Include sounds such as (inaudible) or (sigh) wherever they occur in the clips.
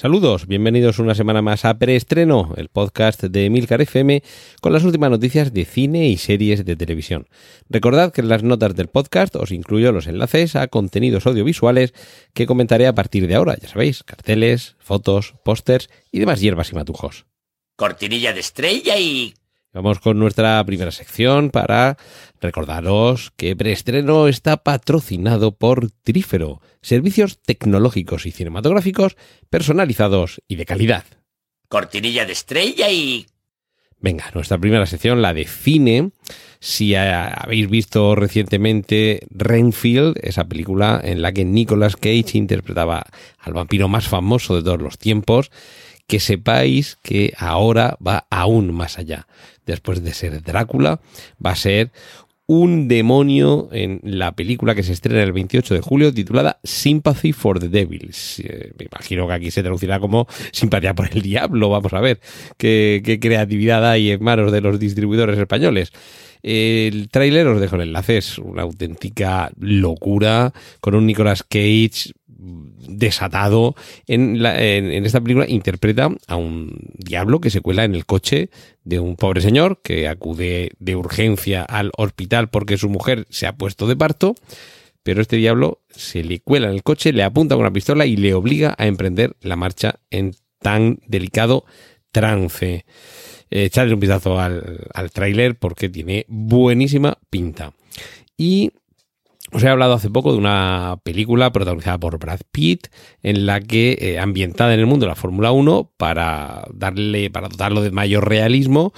Saludos, bienvenidos una semana más a Preestreno, el podcast de Emilcar FM con las últimas noticias de cine y series de televisión. Recordad que en las notas del podcast os incluyo los enlaces a contenidos audiovisuales que comentaré a partir de ahora, ya sabéis, carteles, fotos, pósters y demás hierbas y matujos. Cortinilla de estrella y... Vamos con nuestra primera sección para recordaros que Preestreno está patrocinado por Trífero, servicios tecnológicos y cinematográficos personalizados y de calidad. Cortinilla de estrella y... Venga, nuestra primera sección, la de cine. Si ha- habéis visto recientemente Renfield, esa película en la que Nicolas Cage interpretaba al vampiro más famoso de todos los tiempos, que sepáis que ahora va aún más allá. Después de ser Drácula, va a ser un demonio en la película que se estrena el 28 de julio titulada Sympathy for the Devil. Eh, Me imagino que aquí se traducirá como simpatía por el diablo. Vamos a ver qué, creatividad hay en manos de los distribuidores españoles. El tráiler, os dejo el enlace, es una auténtica locura con un Nicolas Cage desatado. En, esta película interpreta a un diablo que se cuela en el coche de un pobre señor que acude de urgencia al hospital porque su mujer se ha puesto de parto. Pero este diablo se le cuela en el coche, le apunta con una pistola y le obliga a emprender la marcha en tan delicado trance. Eh, echadle un vistazo al, al tráiler porque tiene buenísima pinta. Y os he hablado hace poco de una película protagonizada por Brad Pitt, en la que, eh, ambientada en el mundo de la Fórmula 1, para darle, para dotarlo de mayor realismo,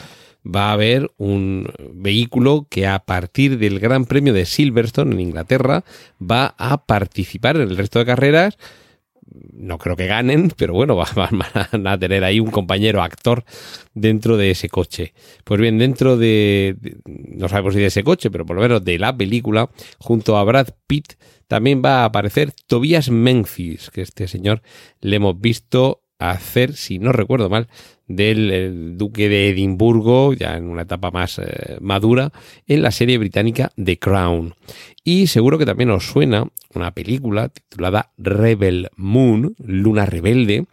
va a haber un vehículo que a partir del Gran Premio de Silverstone en Inglaterra va a participar en el resto de carreras. No creo que ganen, pero bueno, (laughs) va- van a tener ahí un compañero actor dentro de ese coche. Pues bien, dentro de, de- no sabemos si de ese coche, pero por lo menos de la película, junto a Brad Pitt, también va a aparecer Tobias Menzies, que este señor le hemos visto hacer, si no recuerdo mal, del el duque de Edimburgo, ya en una etapa más eh, madura, en la serie británica The Crown. Y seguro que también os suena una película titulada Rebel Moon, Luna Rebelde,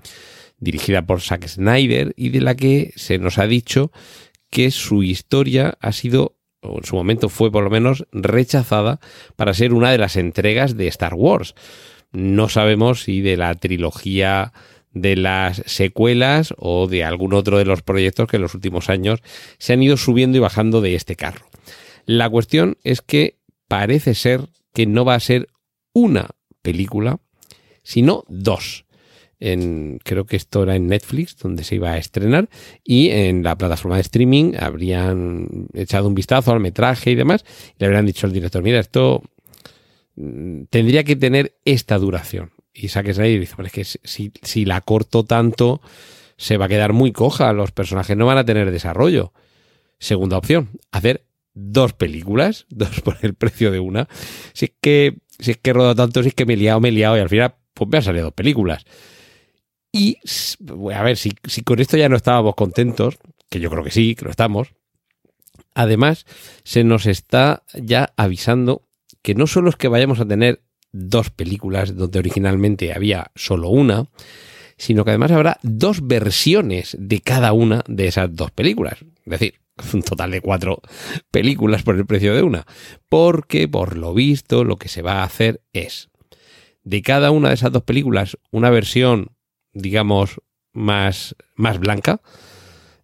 dirigida por Zack Snyder y de la que se nos ha dicho que su historia ha sido, o en su momento fue por lo menos, rechazada para ser una de las entregas de Star Wars. No sabemos si de la trilogía de las secuelas o de algún otro de los proyectos que en los últimos años se han ido subiendo y bajando de este carro. La cuestión es que parece ser que no va a ser una película, sino dos. Creo que esto era en Netflix, donde se iba a estrenar, y en la plataforma de streaming habrían echado un vistazo al metraje y demás, y le habrían dicho al director, mira, esto mm, tendría que tener esta duración. Y ahí y dice, "Bueno, es que si, si la corto tanto, se va a quedar muy coja, los personajes no van a tener desarrollo. Segunda opción, hacer dos películas, (laughs) dos por el precio de una. Si es que, si es que he rodado tanto, si es que me he liado, me he liado y al final pues me han salido dos películas. Y a ver, si, si con esto ya no estábamos contentos, que yo creo que sí, que lo estamos, además se nos está ya avisando que no solo es que vayamos a tener dos películas donde originalmente había solo una, sino que además habrá dos versiones de cada una de esas dos películas. Es decir, (laughs) un total de cuatro películas por el precio de una. Porque, por lo visto, lo que se va a hacer es, de cada una de esas dos películas, una versión, digamos, más, más blanca,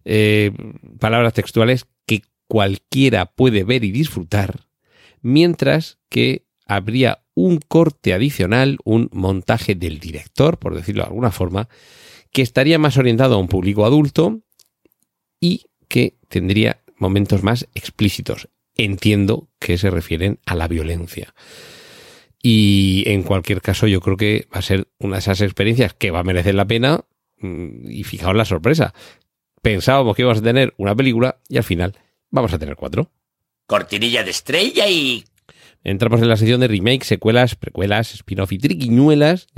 eh, palabras textuales que cualquiera puede ver y disfrutar, mientras que habría un corte adicional, un montaje del director, por decirlo de alguna forma, que estaría más orientado a un público adulto y que tendría momentos más explícitos. Entiendo que se refieren a la violencia. Y en cualquier caso, yo creo que va a ser una de esas experiencias que va a merecer la pena. mm, Y fijaos la sorpresa. Pensábamos que íbamos a tener una película y al final vamos a tener cuatro. Cortinilla de estrella y... Entramos en la sección de remake, secuelas, precuelas, spin-off y triquiñuelas.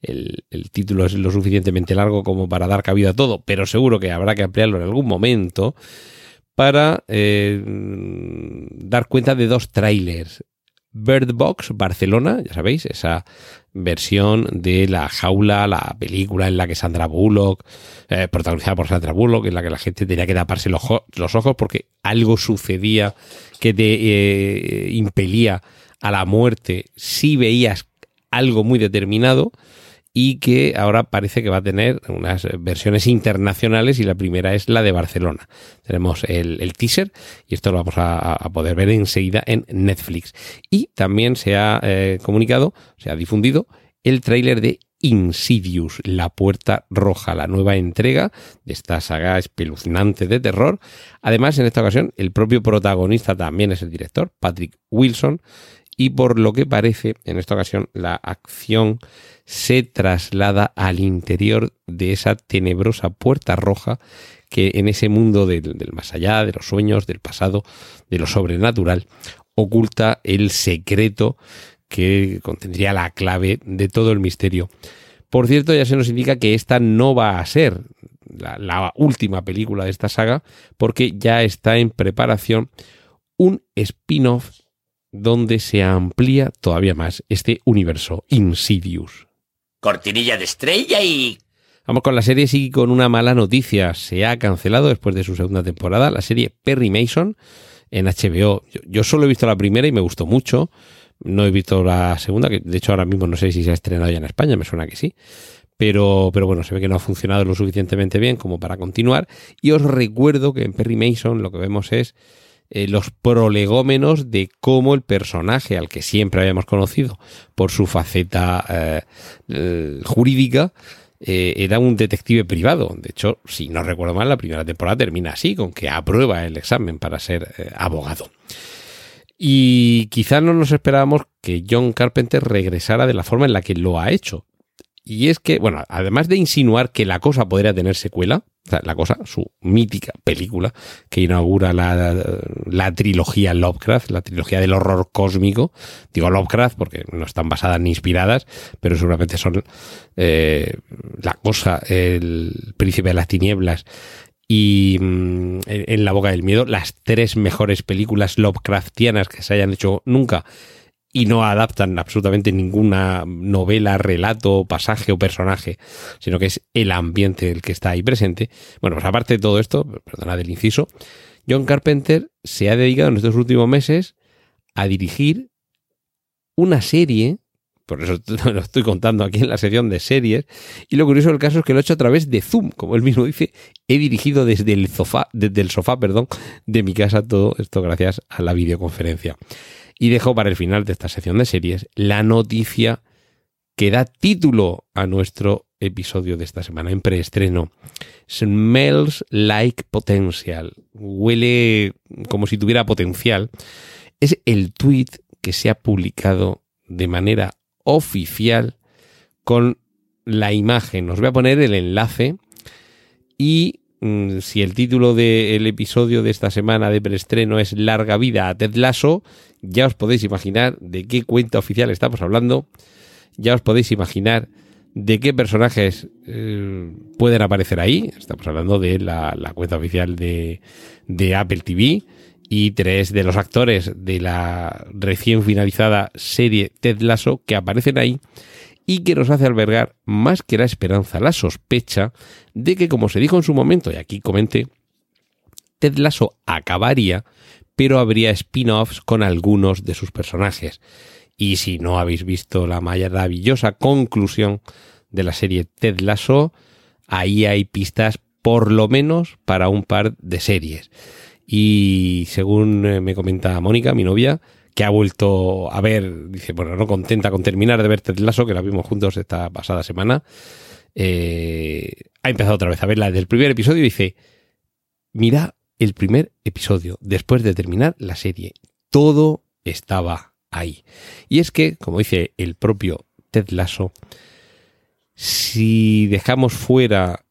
El, título es lo suficientemente largo como para dar cabida a todo, pero seguro que habrá que ampliarlo en algún momento para eh, dar cuenta de dos trailers. Bird Box Barcelona, ya sabéis, esa versión de La Jaula, la película en la que Sandra Bullock, eh, protagonizada por Sandra Bullock, en la que la gente tenía que taparse los, ojos porque algo sucedía que te eh, impelía a la muerte si veías algo muy determinado y que ahora parece que va a tener unas versiones internacionales y la primera es la de Barcelona. Tenemos el, teaser y esto lo vamos a, a, poder ver enseguida en Netflix. Y también se ha eh, comunicado, se ha difundido el tráiler de Insidious, La Puerta Roja, la nueva entrega de esta saga espeluznante de terror. Además, en esta ocasión, el propio protagonista también es el director, Patrick Wilson, y por lo que parece, en esta ocasión, la acción se traslada al interior de esa tenebrosa puerta roja que en ese mundo del, del, más allá, de los sueños, del pasado, de lo sobrenatural, oculta el secreto que contendría la clave de todo el misterio. Por cierto, ya se nos indica que esta no va a ser la, la última película de esta saga, porque ya está en preparación un spin-off donde se amplía todavía más este universo Insidious. Cortinilla de estrella y... Vamos con la serie, sí, con una mala noticia. Se ha cancelado después de su segunda temporada la serie Perry Mason en HBO. Yo, yo solo he visto la primera y me gustó mucho. No he visto la segunda, que de hecho ahora mismo no sé si se ha estrenado ya en España, me suena que sí. Pero, pero bueno, se ve que no ha funcionado lo suficientemente bien como para continuar. Y os recuerdo que en Perry Mason lo que vemos es eh, los prolegómenos de cómo el personaje al que siempre habíamos conocido por su faceta eh, eh, jurídica era un detective privado. De hecho, si no recuerdo mal, la primera temporada termina así, con que aprueba el examen para ser abogado. Y quizás no nos esperábamos que John Carpenter regresara de la forma en la que lo ha hecho. Y es que, bueno, además de insinuar que la cosa podría tener secuela, la cosa, su mítica película que inaugura la, la, trilogía Lovecraft, la trilogía del horror cósmico. Digo Lovecraft porque no están basadas ni inspiradas, pero seguramente son eh, la cosa, el príncipe de las tinieblas y mm, en la boca del miedo, las tres mejores películas Lovecraftianas que se hayan hecho nunca y no adaptan absolutamente ninguna novela, relato, pasaje o personaje, sino que es el ambiente el que está ahí presente. Bueno, pues aparte de todo esto, perdona del inciso, John Carpenter se ha dedicado en estos últimos meses a dirigir una serie, por eso (laughs) lo estoy contando aquí en la sección de series, y lo curioso del caso es que lo he hecho a través de Zoom, como él mismo dice, he dirigido desde el sofá, desde el sofá, perdón, de mi casa todo esto gracias a la videoconferencia. Y dejo para el final de esta sección de series la noticia que da título a nuestro episodio de esta semana en preestreno. Smells like potential. Huele como si tuviera potencial. Es el tweet que se ha publicado de manera oficial con la imagen. Os voy a poner el enlace y mmm, si el título del episodio de esta semana de preestreno es Larga vida a Ted Lasso, ya os podéis imaginar de qué cuenta oficial estamos hablando, ya os podéis imaginar de qué personajes eh, pueden aparecer ahí, estamos hablando de la, la cuenta oficial de, de, Apple TV y tres de los actores de la recién finalizada serie Ted Lasso que aparecen ahí y que nos hace albergar más que la esperanza, la sospecha de que como se dijo en su momento, y aquí comenté, Ted Lasso acabaría pero habría spin-offs con algunos de sus personajes. Y si no habéis visto la maravillosa conclusión de la serie Ted Lasso, ahí hay pistas por lo menos para un par de series. Y según eh, me comenta Mónica, mi novia, que ha vuelto a ver, dice, bueno, no contenta con terminar de ver Ted Lasso, que la vimos juntos esta pasada semana, eh, ha empezado otra vez a verla desde el primer episodio y dice, mira el primer episodio, después de terminar la serie. Todo estaba ahí. Y es que, como dice el propio Ted Lasso, si dejamos fuera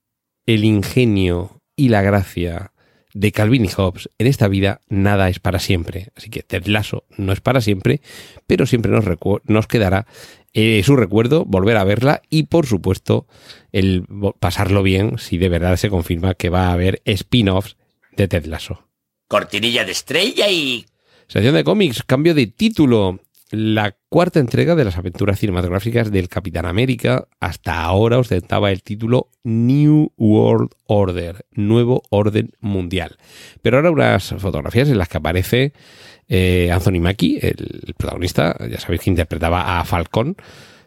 el ingenio y la gracia de Calvin y Hobbes, en esta vida nada es para siempre. Así que Ted Lasso no es para siempre, pero siempre nos, nos quedará eh, su recuerdo, volver a verla y, por supuesto, el pasarlo bien si de verdad se confirma que va a haber spin-offs de Ted Lasso. Cortinilla de estrella y... Sección de cómics, cambio de título la cuarta entrega de las aventuras cinematográficas del Capitán América. Hasta ahora ostentaba el título New World Order, Nuevo Orden Mundial. Pero ahora unas fotografías en las que aparece eh, Anthony Mackie, el, protagonista, ya sabéis que interpretaba a Falcón.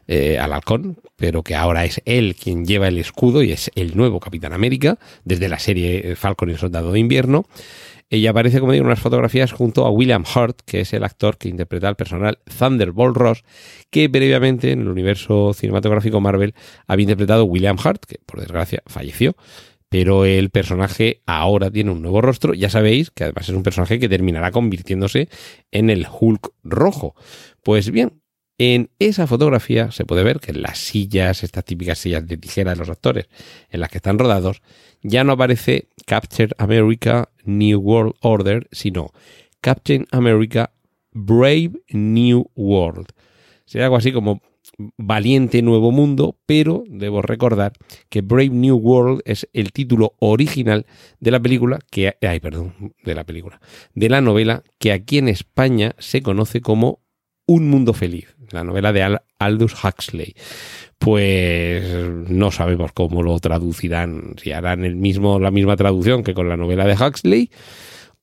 Eh, al halcón, pero que ahora es él quien lleva el escudo y es el nuevo Capitán América, desde la serie Falcon y el Soldado de Invierno. Ella aparece, como digo, en unas fotografías junto a William Hurt, que es el actor que interpreta al personal Thunderbolt Ross, que previamente en el universo cinematográfico Marvel había interpretado William Hurt, que por desgracia falleció. Pero el personaje ahora tiene un nuevo rostro. Ya sabéis que además es un personaje que terminará convirtiéndose en el Hulk rojo. Pues bien, en esa fotografía se puede ver que las sillas, estas típicas sillas de tijera de los actores en las que están rodados, ya no aparece Capture America New World Order, sino Captain America Brave New World. Sería algo así como Valiente Nuevo Mundo, pero debo recordar que Brave New World es el título original de la película que perdón, de la película, de la novela que aquí en España se conoce como Un mundo feliz, la novela de Aldous Huxley pues no sabemos cómo lo traducirán, si harán el mismo, la misma traducción que con la novela de Huxley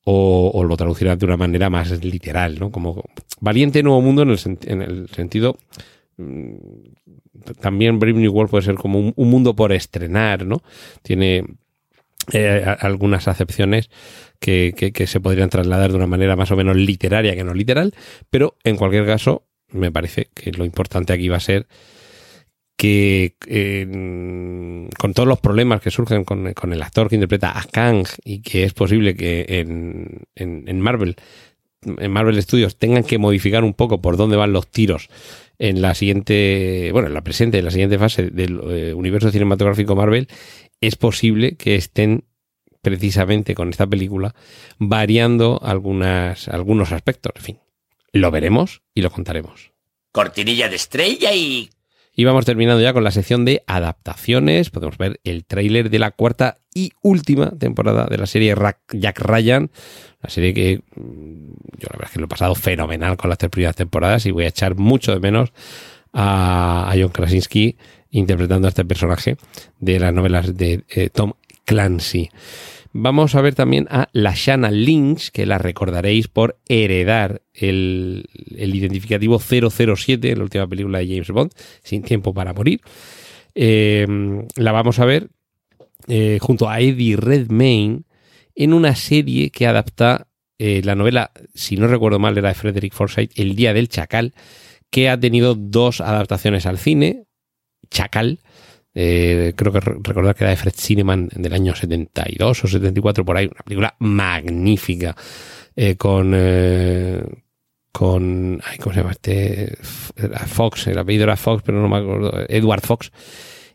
o, lo traducirán de una manera más literal, ¿no? Como Valiente Nuevo Mundo en el, sentido mm, también Brave New World puede ser como un, mundo por estrenar, ¿no? Tiene eh, algunas acepciones que, que, se podrían trasladar de una manera más o menos literaria que no literal, pero en cualquier caso me parece que lo importante aquí va a ser que con todos los problemas que surgen con, el actor que interpreta a Kang y que es posible que en, en, Marvel en Marvel Studios tengan que modificar un poco por dónde van los tiros en la siguiente, bueno, en la presente, en la siguiente fase del eh, universo cinematográfico Marvel, es posible que estén precisamente con esta película variando algunas, algunos aspectos. En fin, lo veremos y lo contaremos. Cortinilla de estrella y y vamos terminando ya con la sección de adaptaciones. Podemos ver el tráiler de la cuarta y última temporada de la serie Jack Ryan. La serie que mm, yo la verdad es que lo he pasado fenomenal con las tres primeras temporadas y voy a echar mucho de menos a, John Krasinski interpretando a este personaje de las novelas de eh, Tom Clancy. Vamos a ver también a la Shanna Lynch, que la recordaréis por heredar el, identificativo 007 en la última película de James Bond, Sin Tiempo para Morir. Em, la vamos a ver eh, junto a Eddie Redmayne en una serie que adapta eh, la novela, si no recuerdo mal, era de Frederick Forsyth, El Día del Chacal, que ha tenido dos adaptaciones al cine. Chacal, eh, creo que recordar que era de Fred Cineman del año 72 o 74 por ahí, una película magnífica eh, con eh, con ¿cómo se llama este? Fox, el apellido era Fox, pero no me acuerdo, Edward Fox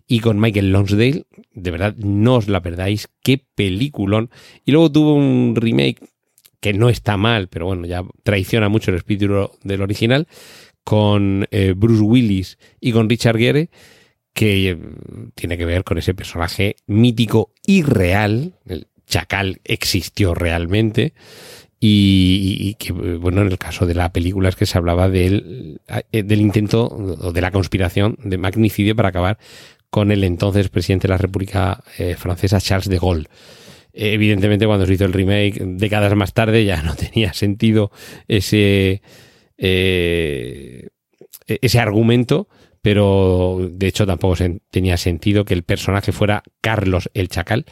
y con Michael Lonsdale, de verdad no os la perdáis, qué peliculón. Y luego tuvo un remake que no está mal, pero bueno, ya traiciona mucho el espíritu del original, con Bruce Willis y con Richard Gere que eh, tiene que ver con ese personaje mítico y real. El chacal existió realmente. Y, que, bueno, en el caso de la película es que se hablaba del, eh, del intento o de la conspiración de magnicidio para acabar con el entonces presidente de la República eh, Francesa, Charles de Gaulle. evidentemente, cuando se hizo el remake décadas más tarde, ya no (laughs) tenía sentido ese, ese argumento, pero de hecho tampoco tenía sentido que el personaje fuera Carlos el Chacal.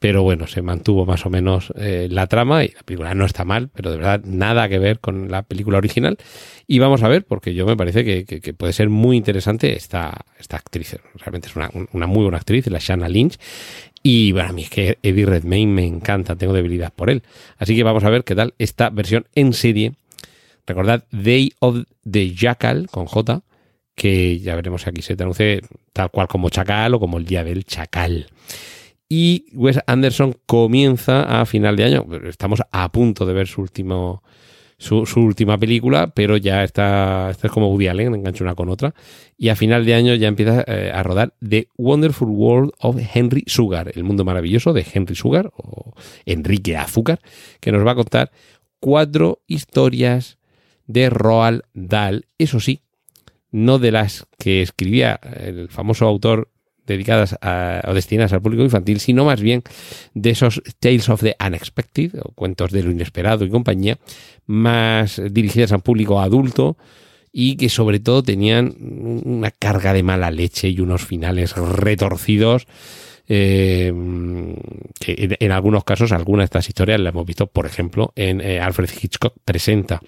Pero bueno, se mantuvo más o menos eh, la trama y la película no está mal, pero de verdad nada que ver con la película original. Y vamos a ver, porque yo me parece que, puede ser muy interesante esta, esta actriz. Realmente es una, muy buena actriz, la Shanna Lynch. Y bueno, a mí es que Eddie Redmayne me encanta, tengo debilidad por él. Así que vamos a ver qué tal esta versión en serie. Recordad, Day of the Jackal con J que ya veremos aquí se traduce tal cual como chacal o como el día del chacal. Y Wes Anderson comienza a final de año. Estamos a punto de ver su último. Su, última película, pero ya está, está como Woody Allen, engancha una con otra. Y a final de año ya empieza eh, a rodar The Wonderful World of Henry Sugar, el mundo maravilloso de Henry Sugar, o Enrique Azúcar, que nos va a contar cuatro historias de Roald Dahl. Eso sí, no de las que escribía el famoso autor dedicadas a, o destinadas al público infantil, sino más bien de esos Tales of the Unexpected, o cuentos de lo inesperado y compañía, más dirigidas al público adulto y que sobre todo tenían una carga de mala leche y unos finales retorcidos. Eh, en, algunos casos, algunas de estas historias las hemos visto, por ejemplo, en eh, Alfred Hitchcock Presenta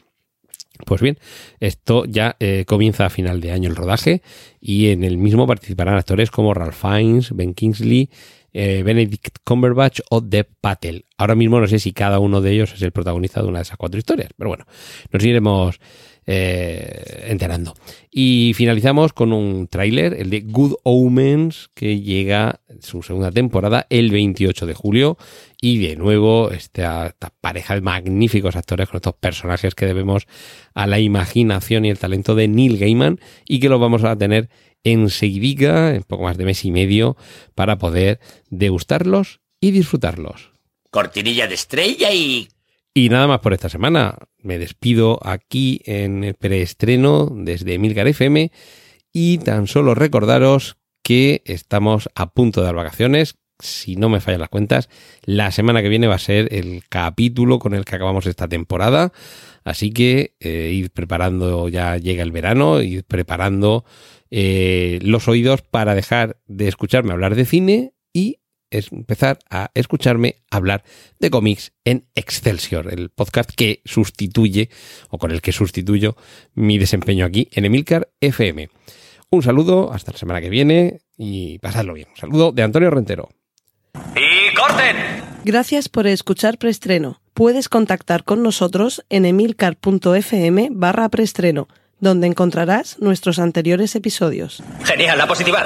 pues bien, esto ya eh, comienza a final de año el rodaje y en el mismo participarán actores como Ralph Fiennes, Ben Kingsley, eh, Benedict Cumberbatch o Deb Patel. Ahora mismo no sé si cada uno de ellos es el protagonista de una de esas cuatro historias, pero bueno, nos iremos eh, enterando. Y finalizamos con un tráiler, el de Good Omens, que llega su segunda temporada el 28 de julio. Y de nuevo, esta, esta pareja de magníficos actores con estos personajes que debemos a la imaginación y el talento de Neil Gaiman y que lo vamos a tener enseguida, en poco más de mes y medio, para poder degustarlos y disfrutarlos. Cortinilla de estrella y y nada más por esta semana. Me despido aquí en el preestreno desde Emilcar FM y tan solo recordaros que estamos a punto de dar vacaciones. Si no me fallan las cuentas, la semana que viene va a ser el capítulo con el que acabamos esta temporada. Así que eh, ir preparando, ya llega el verano, ir preparando eh, los oídos para dejar de escucharme hablar de cine y es empezar a escucharme hablar de cómics en Excelsior, el podcast que sustituye o con el que sustituyo mi desempeño aquí en Emilcar FM. Un saludo, hasta la semana que viene y pasadlo bien. Un saludo de Antonio Rentero. ¡Y corten! Gracias por escuchar Preestreno. Puedes contactar con nosotros en emilcar.fm barra preestreno, donde encontrarás nuestros anteriores episodios. Genial, la positiva.